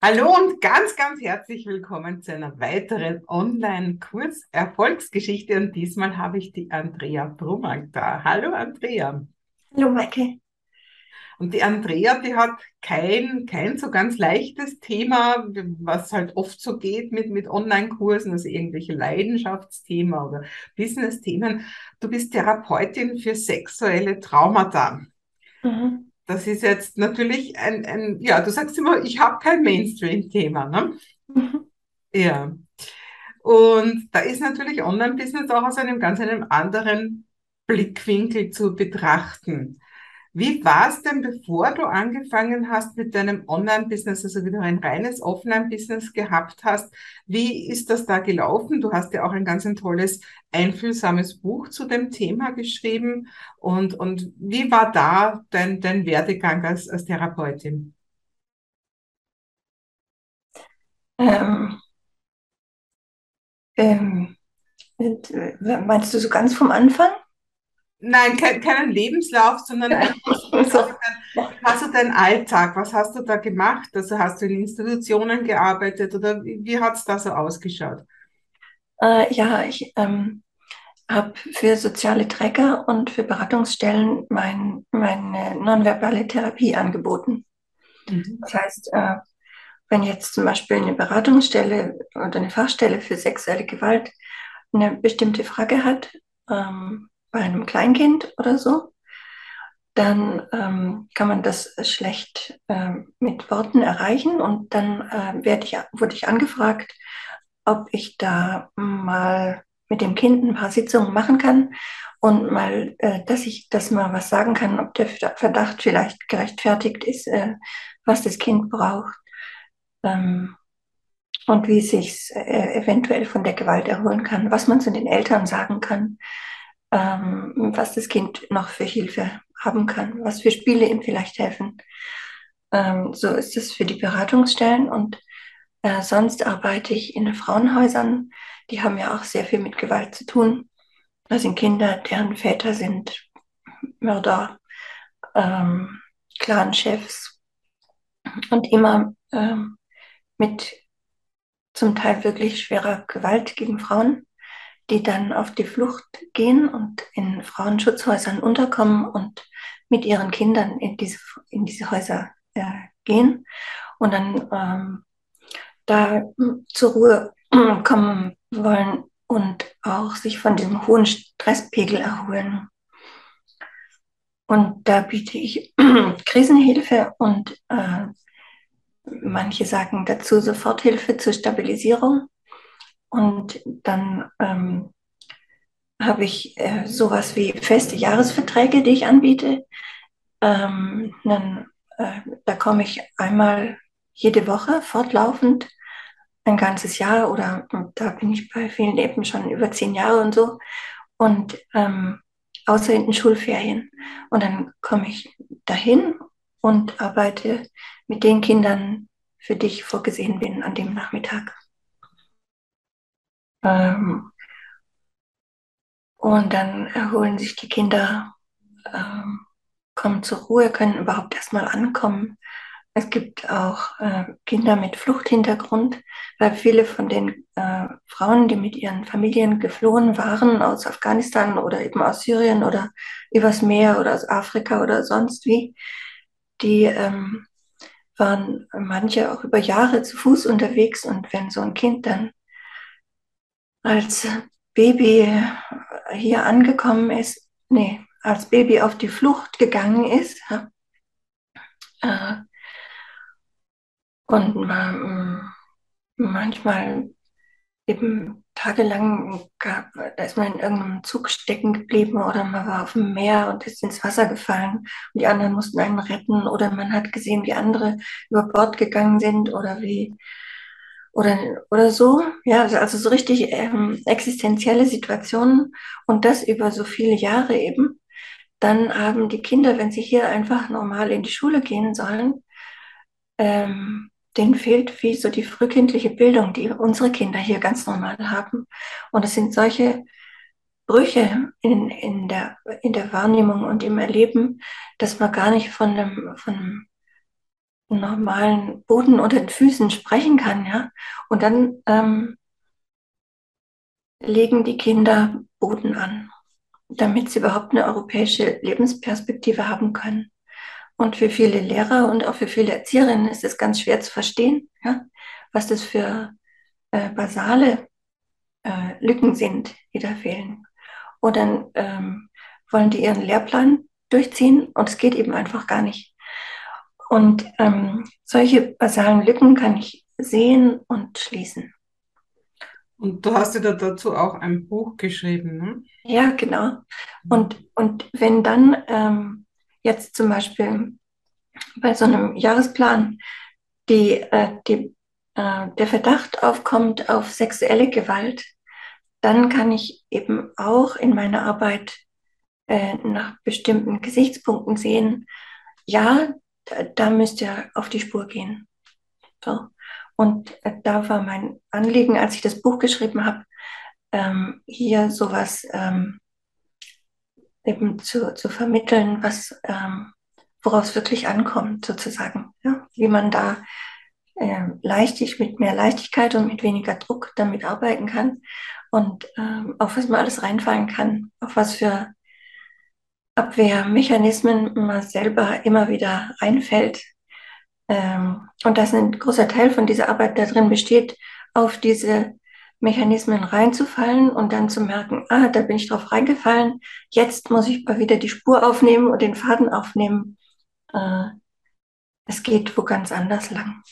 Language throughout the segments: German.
Hallo und ganz, ganz herzlich willkommen zu einer weiteren Online-Kurs-Erfolgsgeschichte. Und diesmal habe ich die Andrea Brummann da. Hallo Andrea. Hallo Maike. Und die Andrea, die hat kein, kein so ganz leichtes Thema, was halt oft so geht mit, mit Online-Kursen, also irgendwelche Leidenschaftsthemen oder Business-Themen. Du bist Therapeutin für sexuelle Traumata. Mhm. Das ist jetzt natürlich ein, ein ja, du sagst immer, ich habe kein Mainstream-Thema, ne? Mhm. Ja. Und da ist natürlich Online-Business auch aus einem ganz einem anderen Blickwinkel zu betrachten. Wie war es denn, bevor du angefangen hast mit deinem Online-Business, also wie du ein reines Offline-Business gehabt hast? Wie ist das da gelaufen? Du hast ja auch ein ganz ein tolles, einfühlsames Buch zu dem Thema geschrieben. Und, und wie war da dein, dein Werdegang als, als Therapeutin? Ähm, ähm, äh, meinst du so ganz vom Anfang? Nein, kein, keinen Lebenslauf, sondern was so. hast du deinen Alltag? Was hast du da gemacht? Also hast du in Institutionen gearbeitet oder wie, wie hat es da so ausgeschaut? Äh, ja, ich ähm, habe für soziale Träger und für Beratungsstellen mein, meine nonverbale Therapie angeboten. Mhm. Das heißt, äh, wenn jetzt zum Beispiel eine Beratungsstelle oder eine Fachstelle für sexuelle Gewalt eine bestimmte Frage hat, ähm, bei einem Kleinkind oder so, dann ähm, kann man das schlecht äh, mit Worten erreichen. Und dann äh, werde ich, wurde ich angefragt, ob ich da mal mit dem Kind ein paar Sitzungen machen kann und mal, äh, dass ich das mal was sagen kann, ob der Verdacht vielleicht gerechtfertigt ist, äh, was das Kind braucht ähm, und wie es sich äh, eventuell von der Gewalt erholen kann, was man zu den Eltern sagen kann ähm, was das Kind noch für Hilfe haben kann, was für Spiele ihm vielleicht helfen. Ähm, so ist es für die Beratungsstellen und äh, sonst arbeite ich in Frauenhäusern. Die haben ja auch sehr viel mit Gewalt zu tun. Das sind Kinder, deren Väter sind Mörder, ähm, Clan-Chefs und immer ähm, mit zum Teil wirklich schwerer Gewalt gegen Frauen die dann auf die Flucht gehen und in Frauenschutzhäusern unterkommen und mit ihren Kindern in diese, in diese Häuser äh, gehen und dann ähm, da zur Ruhe kommen wollen und auch sich von diesem hohen Stresspegel erholen. Und da biete ich Krisenhilfe und äh, manche sagen dazu Soforthilfe zur Stabilisierung. Und dann ähm, habe ich äh, sowas wie feste Jahresverträge, die ich anbiete. Ähm, dann, äh, da komme ich einmal jede Woche fortlaufend, ein ganzes Jahr oder da bin ich bei vielen eben schon über zehn Jahre und so. Und ähm, außer in den Schulferien. Und dann komme ich dahin und arbeite mit den Kindern, für die ich vorgesehen bin an dem Nachmittag. Ähm, und dann erholen sich die Kinder, ähm, kommen zur Ruhe, können überhaupt erstmal ankommen. Es gibt auch äh, Kinder mit Fluchthintergrund, weil viele von den äh, Frauen, die mit ihren Familien geflohen waren aus Afghanistan oder eben aus Syrien oder übers Meer oder aus Afrika oder sonst wie, die ähm, waren manche auch über Jahre zu Fuß unterwegs und wenn so ein Kind dann als Baby hier angekommen ist, nee, als Baby auf die Flucht gegangen ist. Äh, und man, manchmal eben tagelang gab, da ist man in irgendeinem Zug stecken geblieben oder man war auf dem Meer und ist ins Wasser gefallen und die anderen mussten einen retten oder man hat gesehen, wie andere über Bord gegangen sind oder wie oder, oder so. Ja, also so richtig ähm, existenzielle Situationen und das über so viele Jahre eben. Dann haben die Kinder, wenn sie hier einfach normal in die Schule gehen sollen, ähm, denen fehlt wie so die frühkindliche Bildung, die unsere Kinder hier ganz normal haben. Und es sind solche Brüche in, in, der, in der Wahrnehmung und im Erleben, dass man gar nicht von einem, von einem normalen Boden unter den Füßen sprechen kann, ja. Und dann ähm, legen die Kinder Boden an, damit sie überhaupt eine europäische Lebensperspektive haben können. Und für viele Lehrer und auch für viele Erzieherinnen ist es ganz schwer zu verstehen, ja, was das für äh, basale äh, Lücken sind, die da fehlen. Und dann ähm, wollen die ihren Lehrplan durchziehen und es geht eben einfach gar nicht. Und ähm, solche basalen Lücken kann ich sehen und schließen. Und du hast ja dazu auch ein Buch geschrieben, ne? Ja, genau. Und, und wenn dann ähm, jetzt zum Beispiel bei so einem Jahresplan die, äh, die, äh, der Verdacht aufkommt auf sexuelle Gewalt, dann kann ich eben auch in meiner Arbeit äh, nach bestimmten Gesichtspunkten sehen, ja, da, müsst ihr auf die Spur gehen. So. Und äh, da war mein Anliegen, als ich das Buch geschrieben habe, ähm, hier sowas ähm, eben zu, zu vermitteln, was, ähm, worauf es wirklich ankommt, sozusagen. Ja? Wie man da äh, leichtig, mit mehr Leichtigkeit und mit weniger Druck damit arbeiten kann und ähm, auf was man alles reinfallen kann, auf was für Abwehrmechanismen man selber immer wieder einfällt. Ähm, und dass ein großer Teil von dieser Arbeit darin besteht, auf diese Mechanismen reinzufallen und dann zu merken, ah, da bin ich drauf reingefallen, jetzt muss ich mal wieder die Spur aufnehmen und den Faden aufnehmen. Äh, es geht wo ganz anders lang.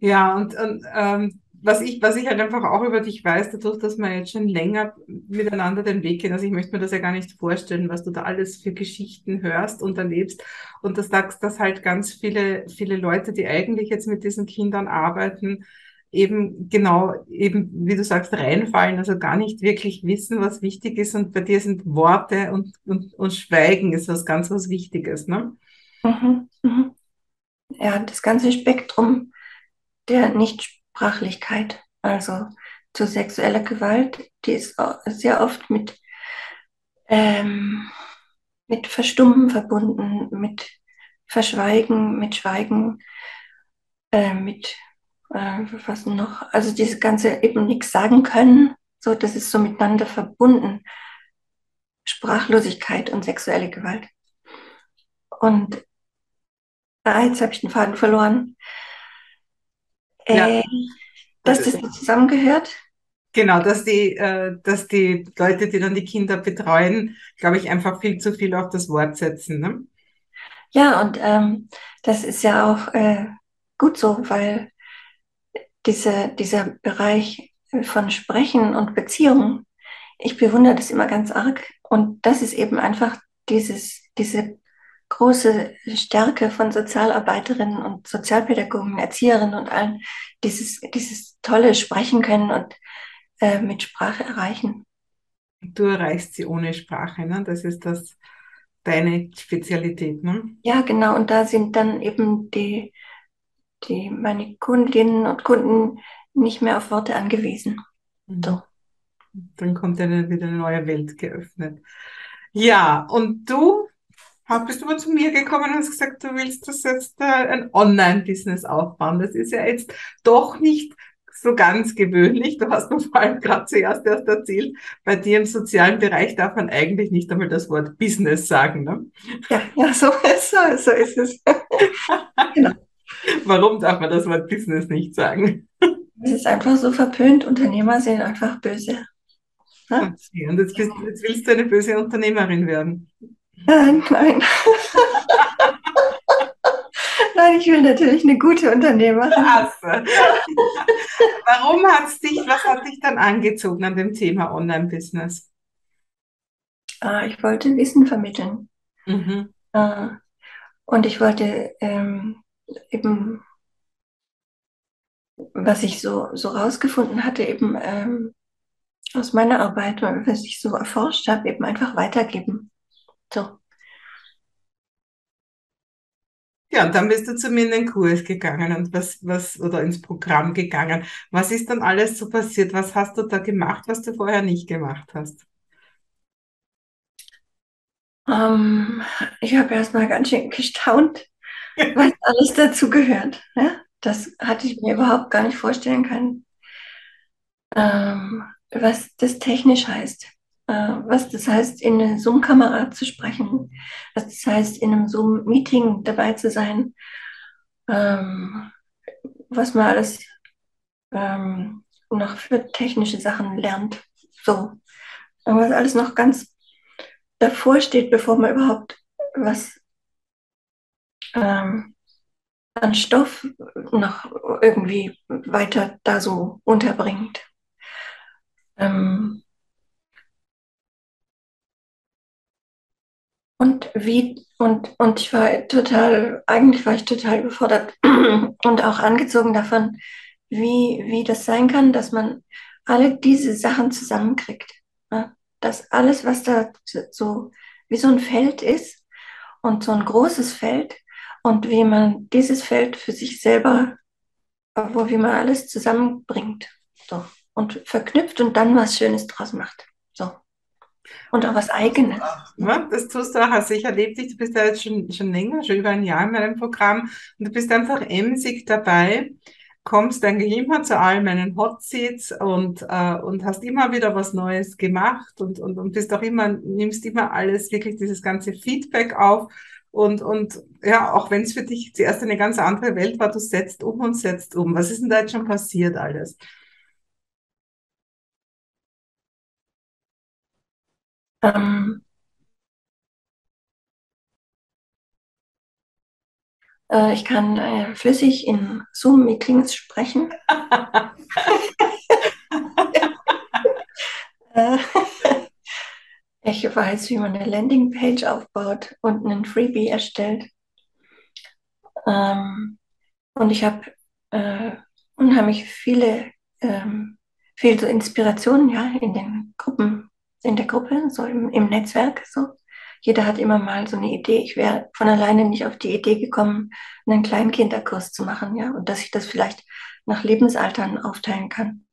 Ja, und, und ähm, was ich, was ich halt einfach auch über dich weiß, dadurch, dass wir jetzt schon länger miteinander den Weg gehen, also ich möchte mir das ja gar nicht vorstellen, was du da alles für Geschichten hörst und erlebst und das sagst, dass halt ganz viele, viele Leute, die eigentlich jetzt mit diesen Kindern arbeiten, eben genau, eben, wie du sagst, reinfallen, also gar nicht wirklich wissen, was wichtig ist. Und bei dir sind Worte und, und, und Schweigen ist was ganz was Wichtiges, ne? Mhm, mhm. Ja, das ganze Spektrum der Nichtsprachlichkeit, also zu sexueller Gewalt, die ist sehr oft mit, ähm, mit Verstummen verbunden, mit Verschweigen, mit Schweigen, äh, mit äh, was noch, also dieses ganze eben nichts sagen können, so, das ist so miteinander verbunden. Sprachlosigkeit und sexuelle Gewalt. Und ah, jetzt habe ich den Faden verloren. Äh, ja. Dass das zusammengehört? Genau, dass die, äh, dass die Leute, die dann die Kinder betreuen, glaube ich, einfach viel zu viel auf das Wort setzen. Ne? Ja, und ähm, das ist ja auch äh, gut so, weil diese, dieser Bereich von Sprechen und Beziehungen, ich bewundere das immer ganz arg. Und das ist eben einfach dieses, diese große Stärke von Sozialarbeiterinnen und Sozialpädagogen, Erzieherinnen und allen, dieses, dieses tolle Sprechen können und äh, mit Sprache erreichen. Du erreichst sie ohne Sprache, ne? Das ist das deine Spezialität, ne? Ja, genau. Und da sind dann eben die die meine Kundinnen und Kunden nicht mehr auf Worte angewiesen. Mhm. So. Dann kommt dann wieder eine neue Welt geöffnet. Ja, und du bist du mal zu mir gekommen und hast gesagt, du willst das jetzt äh, ein Online-Business aufbauen. Das ist ja jetzt doch nicht so ganz gewöhnlich. Du hast mir vor allem gerade zuerst erst erzählt, bei dir im sozialen Bereich darf man eigentlich nicht einmal das Wort Business sagen. Ne? Ja, ja so, so, so ist es. genau. Warum darf man das Wort Business nicht sagen? Es ist einfach so verpönt. Unternehmer sind einfach böse. Okay. Und jetzt, bist, jetzt willst du eine böse Unternehmerin werden. Nein, nein. nein, ich will natürlich eine gute Unternehmerin. Also. Warum hat es dich, was hat dich dann angezogen an dem Thema Online-Business? Ah, ich wollte Wissen vermitteln. Mhm. Ah, und ich wollte ähm, eben, was ich so, so rausgefunden hatte, eben ähm, aus meiner Arbeit, was ich so erforscht habe, eben einfach weitergeben. So. Ja, und dann bist du zu mir in den Kurs gegangen und was, was, oder ins Programm gegangen. Was ist dann alles so passiert? Was hast du da gemacht, was du vorher nicht gemacht hast? Um, ähm, ich habe erst mal ganz schön gestaunt, was alles dazu gehört. Ja? Das hatte ich mir überhaupt gar nicht vorstellen können, ähm, was das technisch heißt. Äh, was das heißt, in eine Zoom-Kamera zu sprechen, was das heißt, in einem Zoom-Meeting dabei zu sein, ähm, was man alles ähm, noch für technische Sachen lernt. So. Was alles noch ganz davor steht, bevor man überhaupt was ähm, an Stoff noch irgendwie weiter da so unterbringt. Ähm und wie, und, und ich war total, eigentlich war ich total überfordert und auch angezogen davon, wie, wie das sein kann, dass man alle diese Sachen zusammenkriegt. Ja? Dass alles, was da so wie so ein Feld ist und so ein großes Feld und wie man dieses Feld für sich selber, wo wie man alles zusammenbringt so, und verknüpft und dann was Schönes draus macht. So. Und auch was Eigenes. Ja, das tust du auch. Also ich erlebe dich, du bist ja jetzt schon, schon länger, schon über ein Jahr in meinem Programm und du bist einfach emsig dabei, kommst eigentlich immer zu all meinen Hot und, äh, und hast immer wieder was Neues gemacht und, und, und bist auch immer, nimmst immer alles, wirklich dieses ganze Feedback auf. Und, und ja, auch wenn es für dich zuerst eine ganz andere Welt war, du setzt um und setzt um. Was ist denn da jetzt schon passiert alles? Ähm, Äh, ich kann äh, flüssig in Zoom-Meetings sprechen. Äh, ich weiß, wie man eine Landingpage aufbaut und einen Freebie erstellt. Ähm, und ich habe äh, unheimlich viele, ähm, viel so Inspirationen ja, in den Gruppen, in der Gruppe, so im, im Netzwerk. So jeder hat immer mal so eine Idee. Ich wäre von alleine nicht auf die Idee gekommen, einen kleinen Kinderkurs zu machen, ja, und dass ich das vielleicht nach Lebensaltern aufteilen kann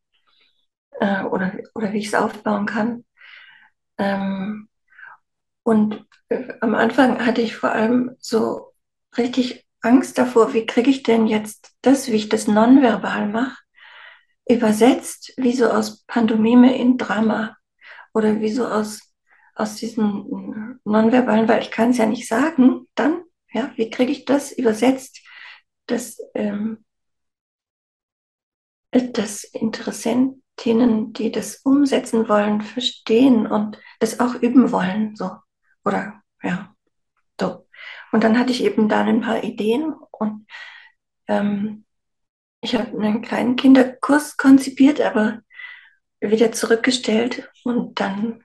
äh, oder, oder wie ich es aufbauen kann. Ähm, und äh, am Anfang hatte ich vor allem so richtig Angst davor, wie kriege ich denn jetzt das, wie ich das nonverbal mache, übersetzt, wie so aus Pantomime in Drama oder wie so aus aus diesem Nonverbalen, weil ich kann es ja nicht sagen, dann, ja, wie kriege ich das übersetzt, dass, ähm, dass Interessentinnen, die das umsetzen wollen, verstehen und das auch üben wollen, so, oder, ja, so. Und dann hatte ich eben da ein paar Ideen und ähm, ich habe einen kleinen Kinderkurs konzipiert, aber wieder zurückgestellt und dann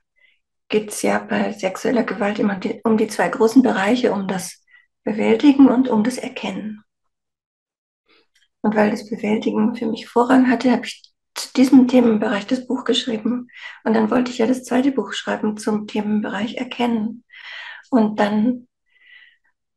geht es ja bei sexueller Gewalt immer die, um die zwei großen Bereiche, um das Bewältigen und um das Erkennen. Und weil das Bewältigen für mich Vorrang hatte, habe ich zu diesem Themenbereich das Buch geschrieben. Und dann wollte ich ja das zweite Buch schreiben zum Themenbereich Erkennen. Und dann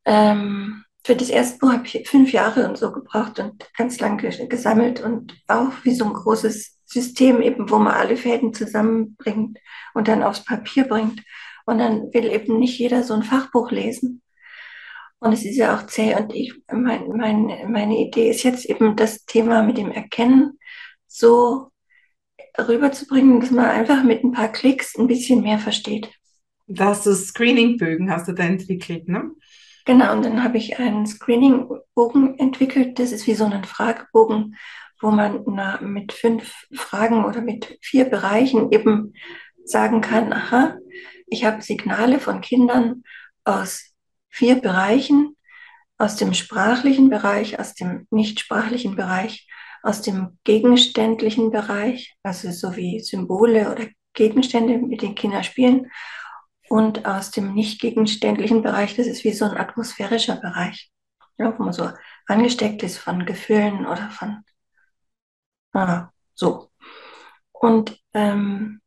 ähm, für das erste Buch habe ich fünf Jahre und so gebraucht und ganz lange gesammelt und auch wie so ein großes System eben, wo man alle Fäden zusammenbringt und dann aufs Papier bringt. Und dann will eben nicht jeder so ein Fachbuch lesen. Und es ist ja auch zäh. Und ich, mein, mein, meine Idee ist jetzt eben das Thema mit dem Erkennen so rüberzubringen, dass man einfach mit ein paar Klicks ein bisschen mehr versteht. Da hast du Screeningbögen, hast du da entwickelt, ne? Genau, und dann habe ich einen Screeningbogen entwickelt. Das ist wie so ein Fragebogen, wo man na, mit fünf Fragen oder mit vier Bereichen eben sagen kann, aha, ich habe Signale von Kindern aus vier Bereichen, aus dem sprachlichen Bereich, aus dem nichtsprachlichen Bereich, aus dem gegenständlichen Bereich, also so wie Symbole oder Gegenstände, mit denen Kinder spielen, und aus dem nicht gegenständlichen Bereich, das ist wie so ein atmosphärischer Bereich, ja, wo man so angesteckt ist von Gefühlen oder von Ah, so. Und, ähm,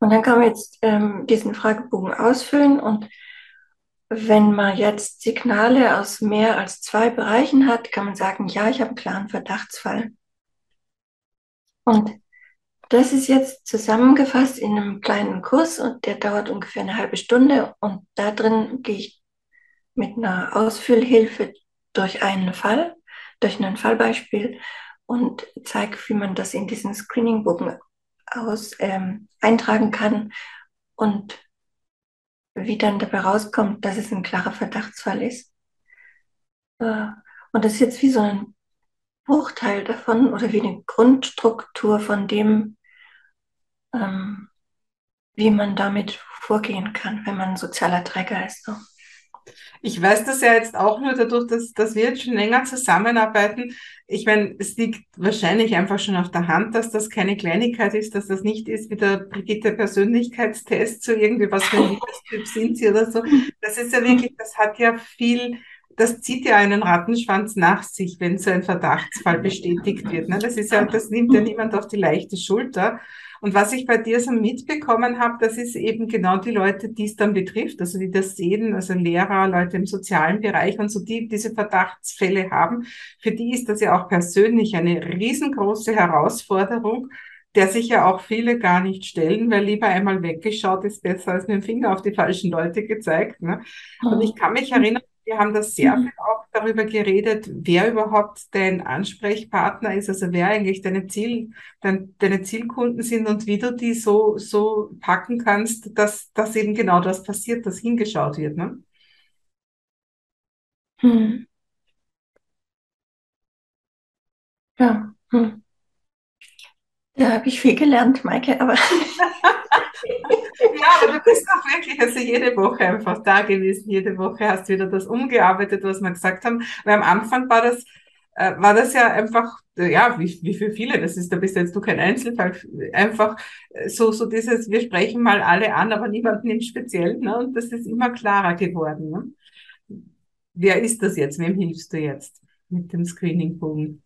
und dann kann man jetzt ähm, diesen Fragebogen ausfüllen und wenn man jetzt Signale aus mehr als zwei Bereichen hat, kann man sagen, ja, ich habe einen klaren Verdachtsfall. Und das ist jetzt zusammengefasst in einem kleinen Kurs und der dauert ungefähr eine halbe Stunde und da drin gehe ich mit einer Ausfüllhilfe durch einen Fall, durch ein Fallbeispiel und zeige, wie man das in diesen Screeningbogen aus ähm, eintragen kann und wie dann dabei rauskommt, dass es ein klarer Verdachtsfall ist. Äh, und das ist jetzt wie so ein Bruchteil davon oder wie eine Grundstruktur von dem, ähm, wie man damit vorgehen kann, wenn man sozialer Träger ist. So. Ich weiß das ja jetzt auch nur dadurch, dass, dass wir jetzt schon länger zusammenarbeiten. Ich meine, es liegt wahrscheinlich einfach schon auf der Hand, dass das keine Kleinigkeit ist, dass das nicht ist wie der Brigitte Persönlichkeitstest, so irgendwie, was für ein Liebestyp sind sie oder so. Das ist ja wirklich, das hat ja viel, das zieht ja einen Rattenschwanz nach sich, wenn so ein Verdachtsfall bestätigt wird. Ne? Das ist ja, das nimmt ja niemand auf die leichte Schulter. Und was ich bei dir so mitbekommen habe, das ist eben genau die Leute, die es dann betrifft, also die das sehen, also Lehrer, Leute im sozialen Bereich und so, die diese Verdachtsfälle haben. Für die ist das ja auch persönlich eine riesengroße Herausforderung, der sich ja auch viele gar nicht stellen, weil lieber einmal weggeschaut ist besser als mit dem Finger auf die falschen Leute gezeigt. Ne? Und ich kann mich erinnern, wir haben da sehr mhm. viel auch darüber geredet, wer überhaupt dein Ansprechpartner ist, also wer eigentlich deine Ziel, dein, deine Zielkunden sind und wie du die so, so packen kannst, dass, dass eben genau das passiert, dass hingeschaut wird, ne? Hm. Ja. Hm. Da habe ich viel gelernt, Maike, aber Ja, aber du bist auch wirklich also jede Woche einfach da gewesen. Jede Woche hast du wieder das umgearbeitet, was wir gesagt haben. Weil am Anfang war das, äh, war das ja einfach, ja, wie, wie für viele, das ist, da bist jetzt du kein Einzelfall, einfach so, so dieses, wir sprechen mal alle an, aber niemanden im Speziellen, ne? Und das ist immer klarer geworden, ne? Wer ist das jetzt? Wem hilfst du jetzt mit dem Screeningbogen?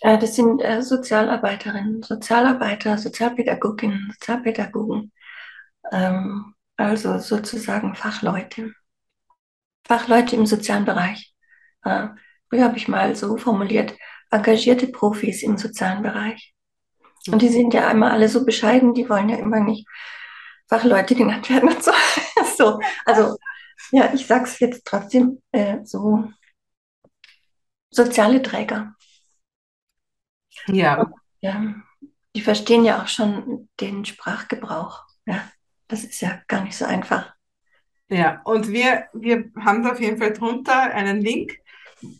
Äh, das sind äh, Sozialarbeiterinnen, Sozialarbeiter, Sozialpädagoginnen, Sozialpädagogen, ähm, also sozusagen Fachleute. Fachleute im sozialen Bereich. Äh, früher habe ich mal so formuliert, engagierte Profis im sozialen Bereich. Und die sind ja einmal alle so bescheiden, die wollen ja immer nicht Fachleute genannt werden und so. so also, ja, ich sag's jetzt trotzdem äh, so. Soziale Träger. Ja. ja. Die verstehen ja auch schon den Sprachgebrauch. Ja, das ist ja gar nicht so einfach. Ja, und wir, wir haben da auf jeden Fall drunter einen Link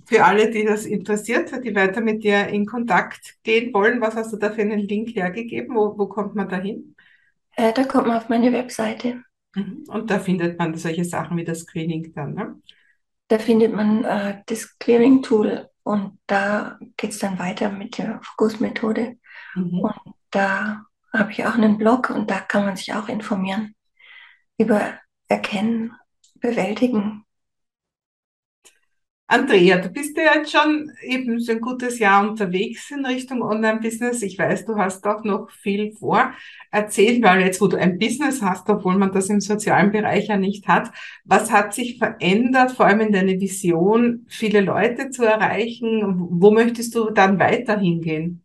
für alle, die das interessiert, die weiter mit dir in Kontakt gehen wollen. Was hast du da für einen Link hergegeben? Wo, wo kommt man da hin? Äh, da kommt man auf meine Webseite. Mhm. Und da findet man solche Sachen wie das Screening dann, ne? Da findet man äh, das Clearing-Tool und da geht es dann weiter mit der Fokusmethode. Mhm. Und da habe ich auch einen Blog und da kann man sich auch informieren über Erkennen, Bewältigen, Andrea, du bist ja jetzt schon eben so ein gutes Jahr unterwegs in Richtung Online-Business. Ich weiß, du hast auch noch viel vor. Erzähl mal jetzt, wo du ein Business hast, obwohl man das im sozialen Bereich ja nicht hat. Was hat sich verändert, vor allem in deiner Vision, viele Leute zu erreichen? Wo möchtest du dann weiterhin gehen?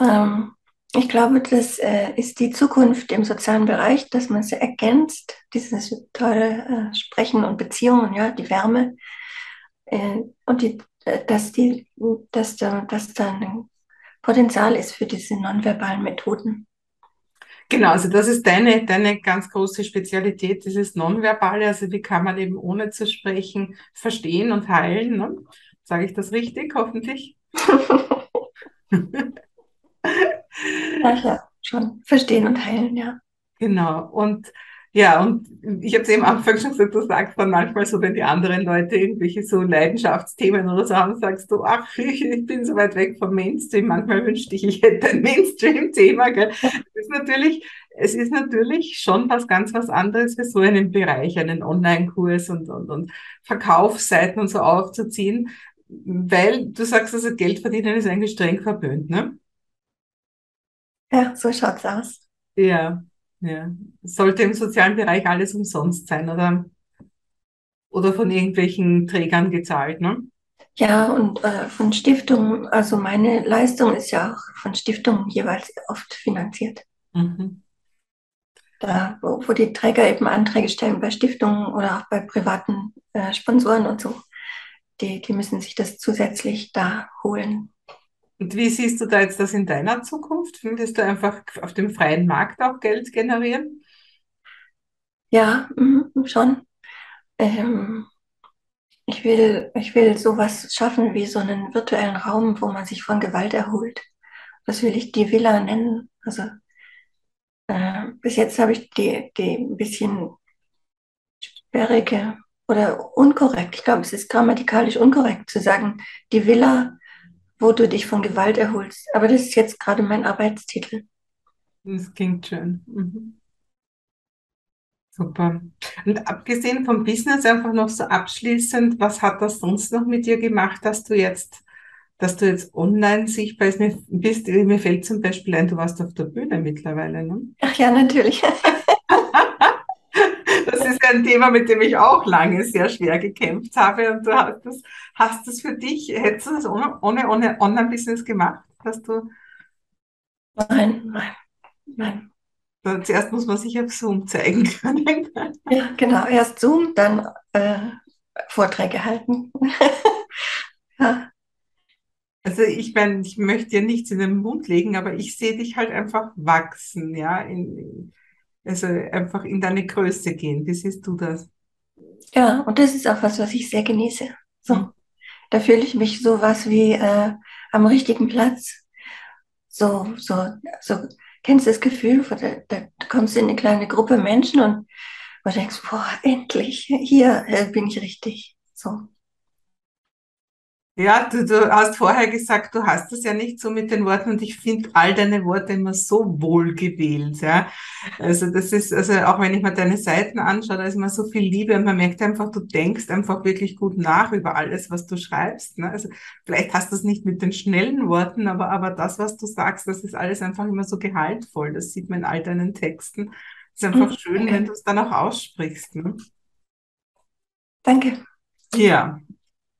Ähm, ich glaube, das äh, ist die Zukunft im sozialen Bereich, dass man sie ergänzt, dieses tolle äh, Sprechen und Beziehungen, ja, die Wärme äh, und die, dass, die, dass, da, dass da ein Potenzial ist für diese nonverbalen Methoden. Genau, also das ist deine, deine ganz große Spezialität, dieses Nonverbale. Also wie kann man eben ohne zu sprechen verstehen und heilen? Ne? Sage ich das richtig, hoffentlich? Ja, ja, schon. Verstehen und heilen, ja. Genau. Und ja, und ich habe es eben am Anfang schon gesagt, dann manchmal so, wenn die anderen Leute irgendwelche so Leidenschaftsthemen oder so haben, sagst du, ach, ich bin so weit weg vom Mainstream. Manchmal wünschte ich, ich hätte ein Mainstream-Thema. Es ist natürlich, es ist natürlich schon was ganz was anderes für so einen Bereich, einen Online-Kurs und, und, und Verkaufsseiten und so aufzuziehen, weil du sagst, also Geld verdienen ist eigentlich streng verböhnt, ne? Ja, so schaut's aus. Ja, ja. Sollte im sozialen Bereich alles umsonst sein oder, oder von irgendwelchen Trägern gezahlt, ne? Ja, und äh, von Stiftungen, also meine Leistung ist ja auch von Stiftungen jeweils oft finanziert. Mhm. da, wo, wo, die Träger eben Anträge stellen bei Stiftungen oder auch bei privaten äh, Sponsoren und so. Die, die müssen sich das zusätzlich da holen. Und wie siehst du da jetzt das in deiner Zukunft? Willst du einfach auf dem freien Markt auch Geld generieren? Ja, mh, schon. Ähm, ich will, ich will sowas schaffen wie so einen virtuellen Raum, wo man sich von Gewalt erholt. Das will ich die Villa nennen. Also äh, bis jetzt habe ich die, die ein bisschen sperrige oder unkorrekt. Ich glaube, es ist grammatikalisch unkorrekt zu sagen, die Villa, wo du dich von Gewalt erholst. Aber das ist jetzt gerade mein Arbeitstitel. Das klingt schön. Mhm. Super. Und abgesehen vom Business einfach noch so abschließend, was hat das sonst noch mit dir gemacht, dass du jetzt, dass du jetzt online sichtbar bist? Mir fällt zum Beispiel ein, du warst auf der Bühne mittlerweile, ne? Ach ja, natürlich. ein Thema, mit dem ich auch lange sehr schwer gekämpft habe. Und du hast das, hast das für dich, hättest du das ohne, ohne, ohne Online-Business gemacht? Hast du? Nein, nein, nein. Zuerst muss man sich auf Zoom zeigen können. Ja, genau. Erst Zoom, dann äh, Vorträge halten. ja. Also ich meine, ich möchte dir nichts in den Mund legen, aber ich sehe dich halt einfach wachsen, ja, in, also einfach in deine Größe gehen. Wie siehst du das? Ja, und das ist auch was, was ich sehr genieße. So, mhm. da fühle ich mich so was wie äh, am richtigen Platz. So, so, so Kennst du das Gefühl, da, da, kommst du in eine kleine Gruppe Menschen und du denkst, boah, endlich, hier äh, bin ich richtig. So. Ja, du, du hast vorher gesagt, du hast das ja nicht so mit den Worten und ich finde all deine Worte immer so wohl gewählt. Ja. Also das ist, also auch wenn ich mir deine Seiten anschaue, da ist immer so viel Liebe und man merkt einfach, du denkst einfach wirklich gut nach über alles, was du schreibst. Ne? Also vielleicht hast du es nicht mit den schnellen Worten, aber, aber das, was du sagst, das ist alles einfach immer so gehaltvoll. Das sieht man in all deinen Texten. Es ist einfach mhm. schön, wenn du es dann auch aussprichst. Ne? Danke. Ja,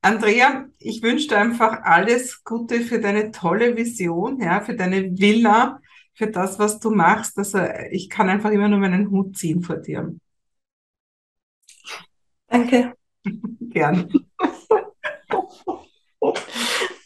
Andrea, ich wünsche dir einfach alles Gute für deine tolle Vision, ja, für deine Villa, für das, was du machst. Also ich kann einfach immer nur meinen Hut ziehen vor dir. Danke. Gern.